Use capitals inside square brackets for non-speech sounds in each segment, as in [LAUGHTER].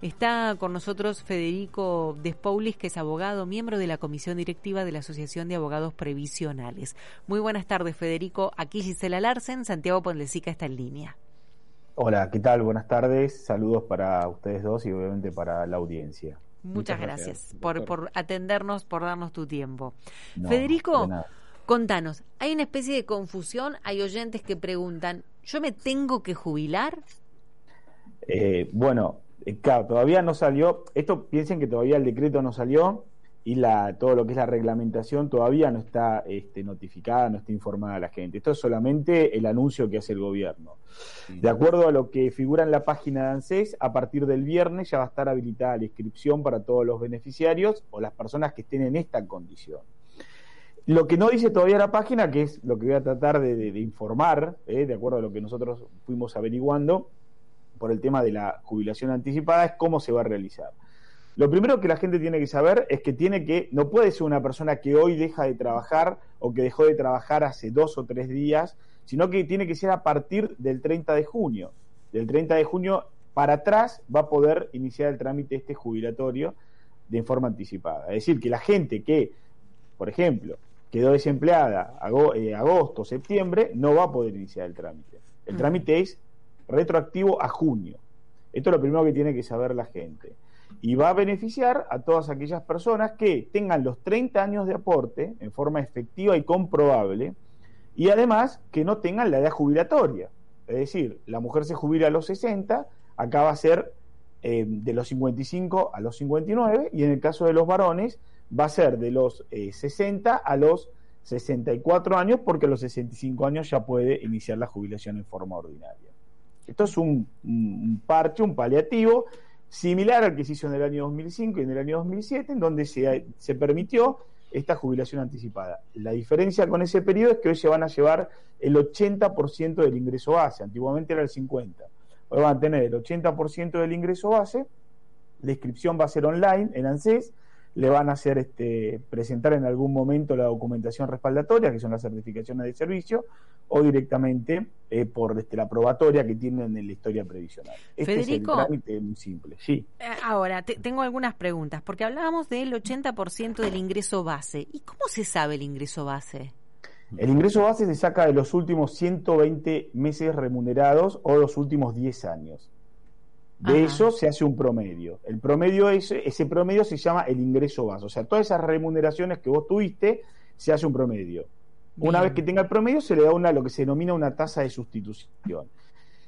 Está con nosotros Federico Despoulis, que es abogado, miembro de la comisión directiva de la Asociación de Abogados Previsionales. Muy buenas tardes, Federico. Aquí Gisela Larsen, Santiago Ponlecica está en línea. Hola, ¿qué tal? Buenas tardes. Saludos para ustedes dos y obviamente para la audiencia. Muchas, gracias, por, por, atendernos, por darnos tu tiempo. No, Federico, contanos, hay una especie de confusión, hay oyentes que preguntan, ¿yo me tengo que jubilar? Eh, bueno, eh, claro, todavía no salió. Esto piensen que todavía el decreto no salió y la, todo lo que es la reglamentación todavía no está este, notificada, no está informada a la gente. Esto es solamente el anuncio que hace el gobierno. De acuerdo a lo que figura en la página de ANSES, a partir del viernes ya va a estar habilitada la inscripción para todos los beneficiarios o las personas que estén en esta condición. Lo que no dice todavía la página, que es lo que voy a tratar de, de- de informar, eh, de acuerdo a lo que nosotros fuimos averiguando por el tema de la jubilación anticipada, es cómo se va a realizar. Lo primero que la gente tiene que saber es que tiene que, no puede ser una persona que hoy deja de trabajar o que dejó de trabajar hace dos o tres días, sino que tiene que ser a partir del 30 de junio. Del 30 de junio para atrás va a poder iniciar el trámite este jubilatorio de forma anticipada. Es decir, que la gente que, por ejemplo, quedó desempleada eh, agosto, septiembre, no va a poder iniciar el trámite. El trámite es retroactivo a junio. Esto es lo primero que tiene que saber la gente. Y va a beneficiar a todas aquellas personas que tengan los 30 años de aporte en forma efectiva y comprobable y además que no tengan la edad jubilatoria. Es decir, la mujer se jubila a los 60, acá va a ser eh, de los 55 a los 59 y en el caso de los varones va a ser de los eh, 60 a los 64 años porque a los 65 años ya puede iniciar la jubilación en forma ordinaria. Esto es un, un- parche, un paliativo similar al que se hizo en el año 2005 y en el año 2007, en donde se, se permitió esta jubilación anticipada. La diferencia con ese periodo es que hoy se van a llevar el 80% del ingreso base, antiguamente era el 50%. Hoy van a tener el 80% del ingreso base, la inscripción va a ser online en ANSES, le van a hacer este, presentar en algún momento la documentación respaldatoria, que son las certificaciones de servicio, o directamente eh, por este, la probatoria que tienen en la historia previsional. Este Federico. es el trámite muy simple, sí. Eh, Ahora, te- tengo algunas preguntas, porque hablábamos del 80% del ingreso base. ¿Y cómo se sabe el ingreso base? El ingreso base se saca de los últimos 120 meses remunerados o los últimos 10 años. De Ajá. eso se hace un promedio. El promedio ese, ese promedio se llama el ingreso base. O sea, todas esas remuneraciones que vos tuviste, se hace un promedio. Una vez que tenga el promedio, se le da una lo que se denomina una tasa de sustitución.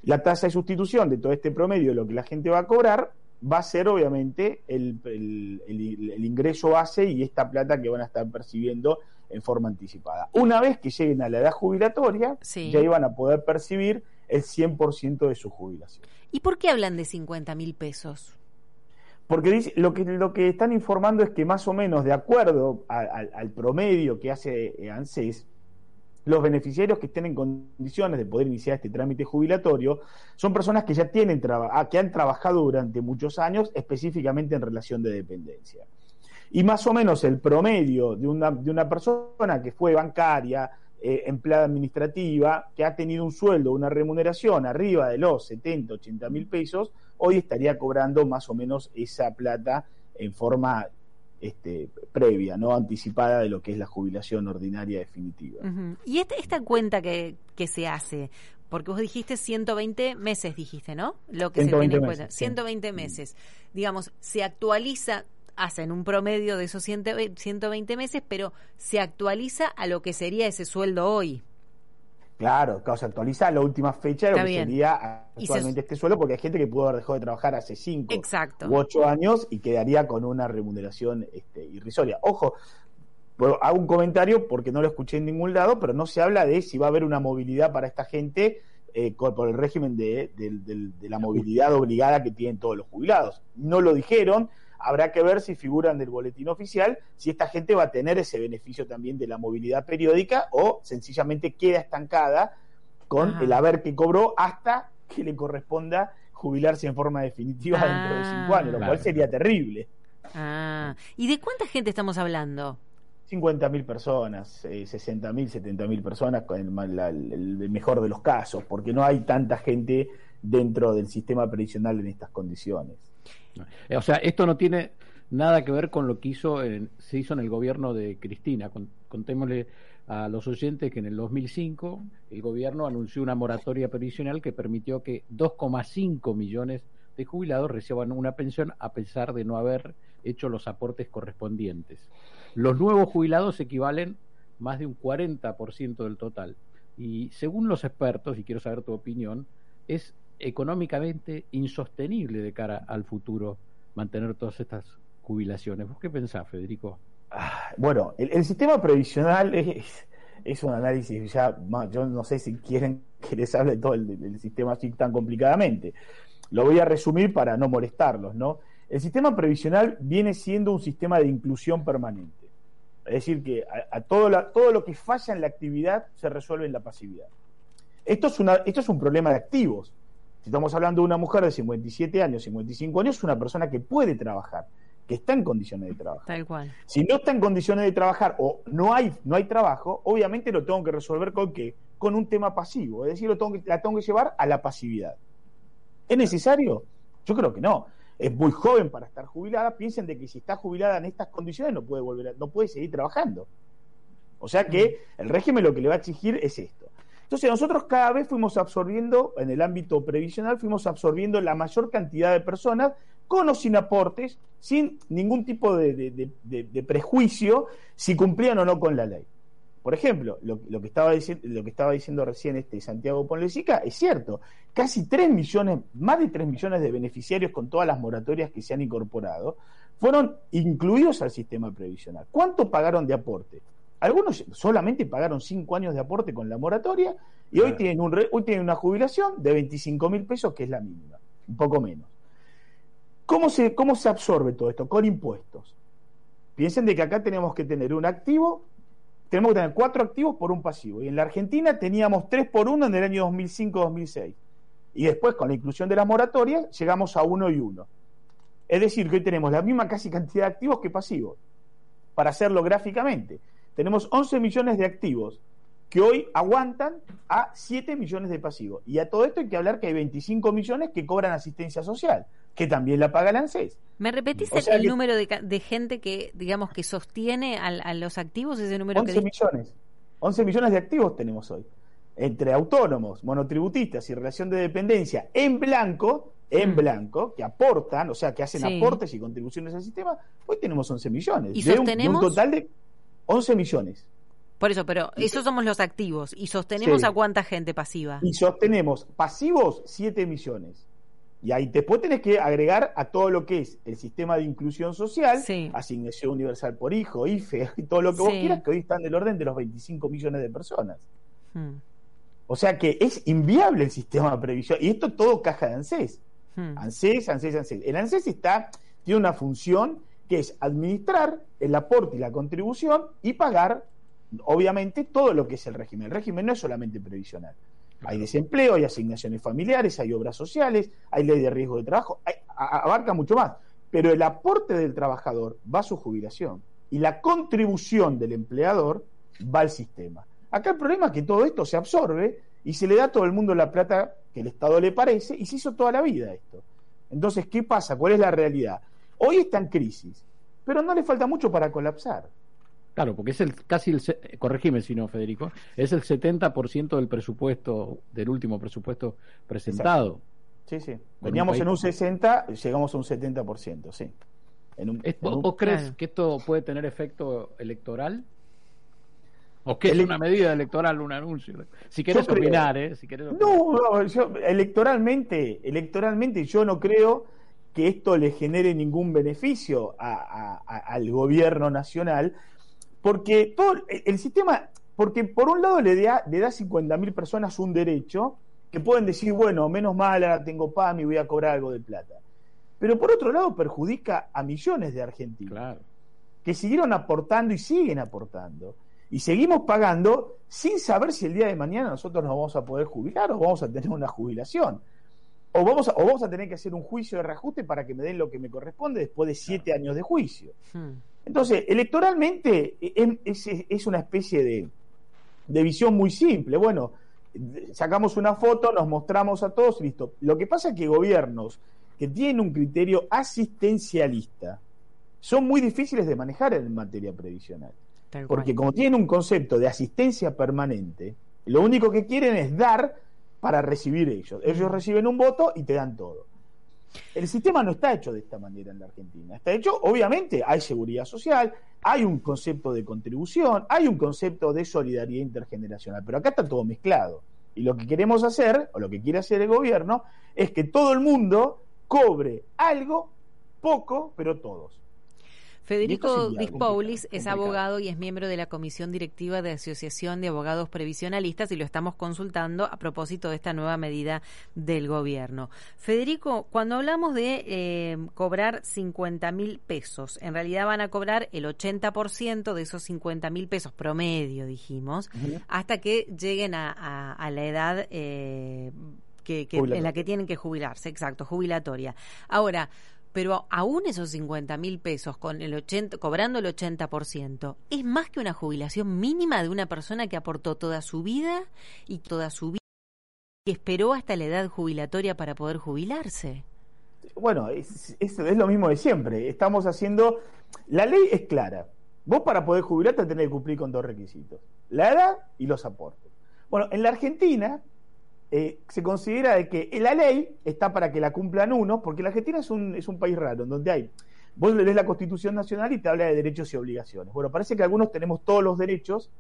La tasa de sustitución de todo este promedio, lo que la gente va a cobrar, va a ser obviamente el, el- el- el ingreso base y esta plata que van a estar percibiendo en forma anticipada. Una vez que lleguen a la edad jubilatoria, Sí. ya iban a poder percibir el 100% de su jubilación. ¿Y por qué hablan de 50 mil pesos? Porque dice, lo, que, lo que están informando es que más o menos de acuerdo a- al promedio que hace eh, ANSES, los beneficiarios que estén en condiciones de poder iniciar este trámite jubilatorio son personas que ya tienen traba- ah, que han trabajado durante muchos años específicamente en relación de dependencia. Y más o menos el promedio de una, de una persona que fue bancaria, eh, empleada administrativa, que ha tenido un sueldo, una remuneración arriba de los 70, 80 mil pesos, hoy estaría cobrando más o menos esa plata en forma este, previa, no anticipada de lo que es la jubilación ordinaria definitiva. Y esta, esta cuenta que, que se hace, porque vos dijiste 120 meses, dijiste, ¿no? Lo que se 120 tiene en meses, cuenta. sí. 120 meses. Digamos, se actualiza, hacen un promedio de esos 120 120 meses, pero se actualiza a lo que sería ese sueldo hoy. Claro, claro, se actualiza a la última fecha de lo Está que bien. sería se- actualmente este sueldo, porque hay gente que pudo haber dejado de trabajar hace cinco Exacto. u ocho años y quedaría con una remuneración este, irrisoria. Ojo, pero hago un comentario porque no lo escuché en ningún lado, pero no se habla de si va a haber una movilidad para esta gente eh, por el régimen de, de la movilidad obligada que tienen todos los jubilados. No lo dijeron, habrá que ver si figuran del boletín oficial, si esta gente va a tener ese beneficio también de la movilidad periódica o sencillamente queda estancada con Ajá. el haber que cobró hasta que le corresponda jubilarse en forma definitiva Ah. dentro de cinco años, lo Claro. cual sería terrible. Ah, ¿y de cuánta gente estamos hablando? 50.000 personas, eh, 60.000, 70.000 personas con el, la- el- el mejor de los casos, porque no hay tanta gente dentro del sistema previsional en estas condiciones. Eh, O sea, esto no tiene nada que ver con lo que hizo en- se hizo en el gobierno de Cristina. Con- contémosle a los oyentes que en el 2005 el gobierno anunció una moratoria previsional que permitió que 2,5 millones de jubilados reciban una pensión a pesar de no haber hecho los aportes correspondientes. Los nuevos jubilados equivalen más de un 40% del total. Y según los expertos, y quiero saber tu opinión, es económicamente insostenible de cara al futuro mantener todas estas jubilaciones. ¿Vos qué pensás, Federico? Ah, Bueno, el, sistema previsional es, un análisis ya, yo no sé si quieren que les hable todo el, sistema así tan complicadamente. Lo voy a resumir para no molestarlos, ¿no? El sistema previsional viene siendo un sistema de inclusión permanente. Es decir, que a, todo, lo que falla en la actividad se resuelve en la pasividad. Esto es un problema de activos. Si estamos hablando de una mujer de 57 años, 55 años, es una persona que puede trabajar, que está en condiciones de trabajar. Tal cual. Si no está en condiciones de trabajar o no hay, no hay trabajo, obviamente lo tengo que resolver con qué? Con un tema pasivo. Es decir, lo tengo que, la tengo que llevar a la pasividad. ¿Es necesario? Yo creo que no. Es muy joven para estar jubilada. Piensen de que si está jubilada en estas condiciones no puede volver a- no puede seguir trabajando. O sea que el régimen lo que le va a exigir es esto. Entonces nosotros cada vez fuimos absorbiendo, en el ámbito previsional, fuimos absorbiendo la mayor cantidad de personas con o sin aportes, sin ningún tipo de, prejuicio si cumplían o no con la ley. Por ejemplo, lo, que estaba lo que estaba diciendo recién este Santiago Ponlesica es cierto. Casi 3 millones, más de 3 millones de beneficiarios con todas las moratorias que se han incorporado, fueron incluidos al sistema previsional. ¿Cuánto pagaron de aporte? Algunos solamente pagaron 5 años de aporte con la moratoria y hoy tienen, un re- hoy tienen una jubilación de 25 mil pesos, que es la mínima, un poco menos. ¿Cómo se, ¿Cómo se absorbe todo esto? Con impuestos. Piensen de que acá tenemos que tener un activo, tenemos que tener cuatro activos por un pasivo. Y en la Argentina teníamos tres por uno en el año 2005-2006. Y después, con la inclusión de las moratorias, llegamos a uno y uno. Es decir, que hoy tenemos la misma casi cantidad de activos que pasivos. Para hacerlo gráficamente, tenemos 11 millones de activos que hoy aguantan a 7 millones de pasivos. Y a todo esto hay que hablar que hay 25 millones que cobran asistencia social, que también la paga el ANSES. ¿Me repetís O el, sea el que- número de, gente que, digamos, que sostiene a, los activos, ese número que 11 di- millones. 11 millones de activos tenemos hoy. Entre autónomos, monotributistas y relación de dependencia en blanco, en Mm. blanco, que aportan, o sea, que hacen Sí. aportes y contribuciones al sistema, hoy tenemos 11 millones. ¿Y de un- de un, total de 11 millones. Por eso, pero esos somos los activos. ¿Y sostenemos Sí. a cuánta gente pasiva? Y sostenemos pasivos 7 millones. Y ahí después tenés que agregar a todo lo que es el sistema de inclusión social, Sí. asignación universal por hijo, IFE, y [LAUGHS] todo lo que vos quieras, que hoy están del orden de los 25 millones de personas. Hmm, O sea que es inviable el sistema de previsión. Y esto todo caja de ANSES. hmm. ANSES, ANSES, ANSES. El ANSES está, tiene una función que es administrar el aporte y la contribución y pagar, obviamente, todo lo que es el régimen. El régimen no es solamente previsional. Hay desempleo, hay asignaciones familiares, hay obras sociales, hay ley de riesgo de trabajo, hay- abarca mucho más. Pero el aporte del trabajador va a su jubilación y la contribución del empleador va al sistema. Acá el problema es que todo esto se absorbe y se le da a todo el mundo la plata que el Estado le parece y se hizo toda la vida esto. Entonces, ¿qué pasa? ¿Cuál es la realidad? Hoy está en crisis, pero no le falta mucho para colapsar. Claro, porque es el casi el, se- corregime si no, Federico, es el 70% del presupuesto, del último presupuesto presentado. Sí, sí. Veníamos en un como- 60, llegamos a un 70%, sí. En un- ¿Es- en ¿Vos, un- vos crees que esto puede tener efecto electoral? ¿O que es una medida electoral, un anuncio? Si querés opinar, ¿eh? Si querés opinar. No, no, yo, electoralmente, electoralmente yo no creo que esto le genere ningún beneficio a- al gobierno nacional, porque todo el, sistema, porque por un lado le da, le da a 50.000 personas un derecho que pueden decir, bueno, menos mal, ahora tengo PAM y voy a cobrar algo de plata. Pero por otro lado perjudica a millones de argentinos Claro. que siguieron aportando y siguen aportando. Y seguimos pagando sin saber si el día de mañana nosotros nos vamos a poder jubilar o vamos a tener una jubilación. O vamos a, o vamos a tener que hacer un juicio de reajuste para que me den lo que me corresponde después de siete años de juicio. Hmm. Entonces, electoralmente eh, es, es- es una especie de, de visión muy simple. Bueno, sacamos una foto, nos mostramos a todos, listo. Lo que pasa es que gobiernos que tienen un criterio asistencialista son muy difíciles de manejar en materia previsional. Tal Porque cual. como tienen un concepto de asistencia permanente, lo único que quieren es dar para recibir ellos. Ellos reciben un voto y te dan todo. El sistema no está hecho de esta manera en la Argentina. Está hecho, obviamente, hay seguridad social, hay un concepto de contribución, hay un concepto de solidaridad intergeneracional, pero acá está todo mezclado. Y lo que queremos hacer, o lo que quiere hacer el gobierno, es que todo el mundo cobre algo, poco, pero todos. Federico Dispoulis es abogado y es miembro de la Comisión Directiva de Asociación de Abogados Previsionalistas y lo estamos consultando a propósito de esta nueva medida del gobierno. Federico, cuando hablamos de eh, cobrar 50 mil pesos, en realidad van a cobrar el 80% de esos 50 mil pesos promedio, dijimos, hasta que lleguen a, a- a la edad eh, que, que- en la que tienen que jubilarse, exacto, jubilatoria. Ahora, pero aún esos 50 mil pesos con el 80, cobrando el 80%, es más que una jubilación mínima de una persona que aportó toda su vida y toda su vida y esperó hasta la edad jubilatoria para poder jubilarse. Bueno, es, es- es lo mismo de siempre. Estamos haciendo. La ley es clara. Vos para poder jubilarte tenés que cumplir con dos requisitos: la edad y los aportes. Bueno, en la Argentina eh, se considera de que la ley está para que la cumplan unos, porque la Argentina es un, es un país raro, en donde hay. Vos lees la Constitución Nacional y te habla de derechos y obligaciones. Bueno, parece que algunos tenemos todos los derechos,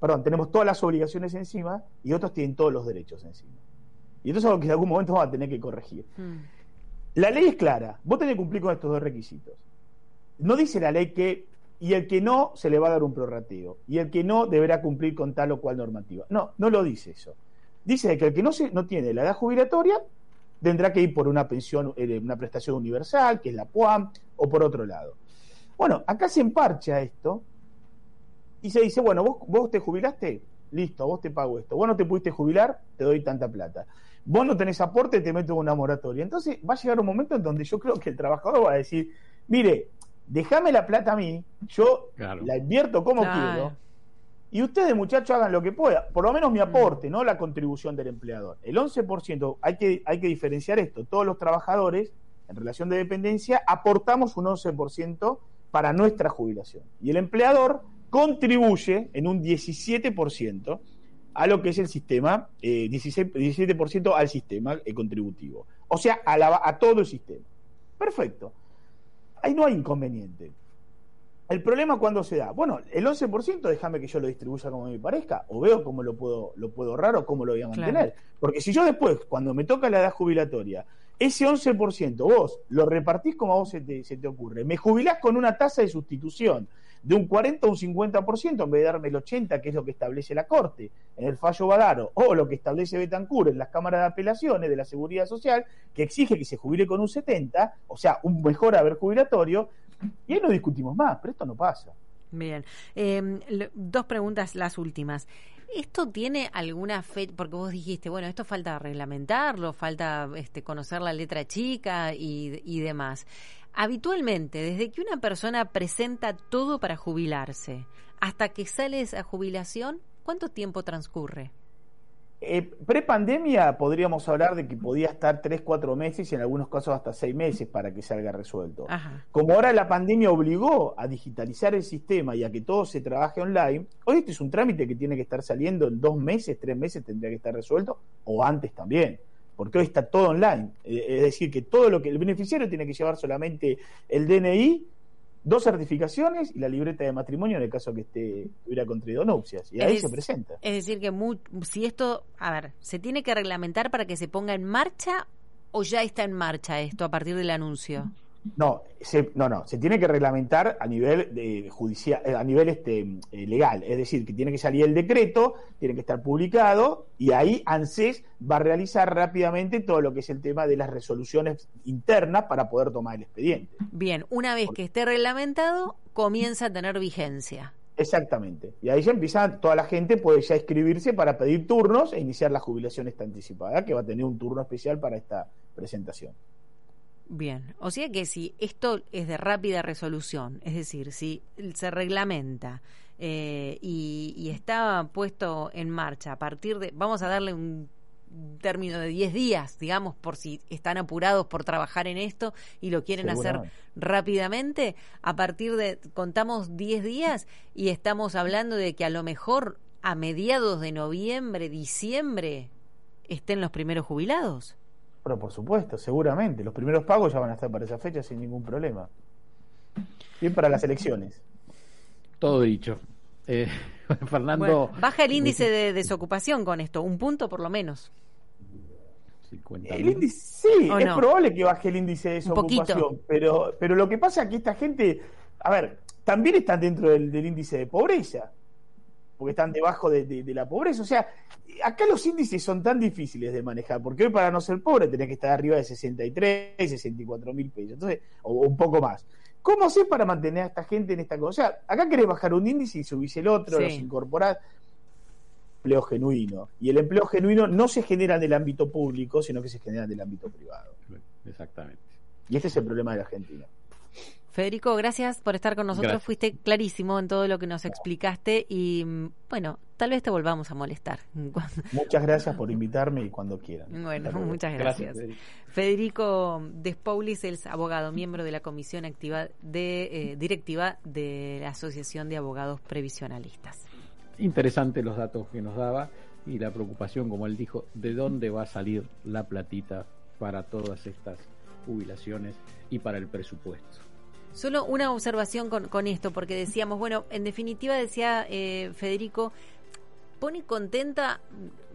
perdón, tenemos todas las obligaciones encima y otros tienen todos los derechos encima. Y esto es algo que en algún momento vamos a tener que corregir. La ley es clara, vos tenés que cumplir con estos dos requisitos. No dice la ley que, y el que no, se le va a dar un prorrateo, y el que no deberá cumplir con tal o cual normativa. No, no lo dice eso. Dice que el que no, se, no tiene la edad jubilatoria tendrá que ir por una pensión, eh, una prestación universal, que es la PUAM, o por otro lado. Bueno, acá se emparcha esto y se dice, bueno, vos, vos te jubilaste, listo, vos te pago esto. Vos no te pudiste jubilar, te doy tanta plata. Vos no tenés aporte, te meto en una moratoria. Entonces va a llegar un momento en donde yo creo que el trabajador va a decir, mire, déjame la plata a mí, yo Claro. la invierto como Claro. quiero, y ustedes, muchachos, hagan lo que puedan. Por lo menos mi aporte, no la contribución del empleador. El 11%, hay que, hay que diferenciar esto. Todos los trabajadores, en relación de dependencia, aportamos un 11% para nuestra jubilación. Y el empleador contribuye en un 17% a lo que es el sistema, eh, 16 17% al sistema eh, contributivo. O sea, a, la- a todo el sistema. Perfecto. Ahí no hay inconveniente. El problema cuando se da, bueno, el 11% déjame que yo lo distribuya como me parezca, o veo cómo lo puedo, lo puedo ahorrar o cómo lo voy a Claro. mantener. Porque si yo después, cuando me toca la edad jubilatoria, ese 11% vos lo repartís como a vos se te, se te ocurre, me jubilás con una tasa de sustitución de un 40 o un 50% en vez de darme el 80%, que es lo que establece la Corte en el fallo Badaro, o lo que establece Betancur en las cámaras de apelaciones de la Seguridad Social, que exige que se jubile con un 70%, o sea, un mejor haber jubilatorio, y ahí no discutimos más, pero esto no pasa. Bien. Le- dos preguntas, las últimas. ¿Esto tiene alguna fecha? Porque vos dijiste, bueno, esto falta reglamentarlo, falta este, conocer la letra chica y, y demás. Habitualmente, desde que una persona presenta todo para jubilarse hasta que sale esa jubilación, ¿cuánto tiempo transcurre? Eh, Pre-pandemia podríamos hablar de que podía estar 3, 4 meses y en algunos casos hasta 6 meses para que salga resuelto. Ajá. Como ahora la pandemia obligó a digitalizar el sistema y a que todo se trabaje online, hoy este es un trámite que tiene que estar saliendo en dos meses, tres meses tendría que estar resuelto, o antes también, porque hoy está todo online. Eh, Es decir, que todo lo que el beneficiario tiene que llevar solamente el DNI, dos certificaciones y la libreta de matrimonio en el caso que esté hubiera contraído nupcias. Y ahí Es- se presenta. Es decir, que mu- si esto, a ver, ¿se tiene que reglamentar para que se ponga en marcha o ya está en marcha esto a partir del anuncio? No, se, no, no, se tiene que reglamentar a nivel de judicial, eh, a nivel este eh, legal, es decir, que tiene que salir el decreto, tiene que estar publicado y ahí ANSES va a realizar rápidamente todo lo que es el tema de las resoluciones internas para poder tomar el expediente. Bien, una vez que esté reglamentado, comienza a tener vigencia. Exactamente. Y ahí ya empieza, toda la gente puede ya inscribirse para pedir turnos e iniciar la jubilación esta anticipada, que va a tener un turno especial para esta presentación. Bien, o sea que si esto es de rápida resolución, es decir, si se reglamenta eh, y, y está puesto en marcha a partir de, vamos a darle un término de 10 días, digamos, por si están apurados por trabajar en esto y lo quieren hacer rápidamente, a partir de, contamos 10 días y estamos hablando de que a lo mejor a mediados de noviembre, diciembre, estén los primeros jubilados. Pero por supuesto, seguramente. Los primeros pagos ya van a estar para esa fecha sin ningún problema. Bien para las elecciones. Todo dicho. Eh, [LAUGHS] Fernando. Bueno, baja el índice de desocupación con esto, un punto por lo menos. 50 El índice, sí, ¿O es no? probable que baje el índice de desocupación, pero, pero lo que pasa es que esta gente, a ver, también están dentro del, del índice de pobreza, porque están debajo de, de- de la pobreza. O sea, acá los índices son tan difíciles de manejar, porque hoy para no ser pobre tenés que estar arriba de 63, 64 mil pesos, entonces, o, o un poco más. ¿Cómo haces para mantener a esta gente en esta cosa? O sea, acá querés bajar un índice y subís el otro, Sí. los incorporás empleo genuino. Y el empleo genuino no se genera en el ámbito público, sino que se genera en el ámbito privado. Exactamente. Y este es el problema de la Argentina. Federico, gracias por estar con nosotros. Gracias. Fuiste clarísimo en todo lo que nos explicaste y mm, bueno, tal vez te volvamos a molestar. [LAUGHS] Muchas gracias por invitarme y cuando quieran. [LAUGHS] Bueno, Hasta luego. muchas Gracias. gracias. Federico. Federico Despoulis es abogado, miembro de la comisión activa de, eh, directiva de la Asociación de Abogados Previsionalistas. Interesante los datos que nos daba y la preocupación, como él dijo, de dónde va a salir la platita para todas estas jubilaciones y para el presupuesto. Solo una observación con, con esto, porque decíamos, bueno, en definitiva decía eh, Federico, pone contenta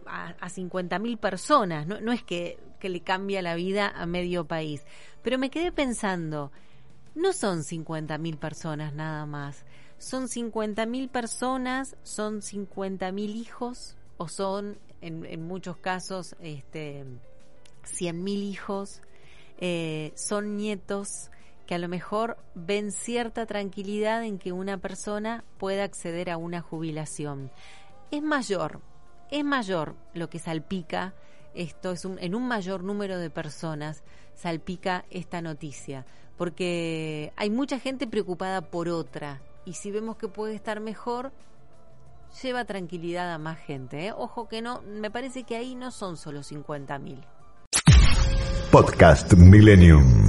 a, a 50.000 personas, no, no es que, que le cambia la vida a medio país, pero me quedé pensando, no son 50.000 personas nada más, son 50.000 personas, son 50.000 hijos o son en, muchos casos este, 100.000 hijos, eh, son nietos que a lo mejor ven cierta tranquilidad en que una persona pueda acceder a una jubilación. Es mayor, es mayor lo que salpica esto, es en un mayor número de personas salpica esta noticia, porque hay mucha gente preocupada por otra y si vemos que puede estar mejor, lleva tranquilidad a más gente. ¿eh? Ojo que no, me parece que ahí no son solo 50.000. Podcast Millennium.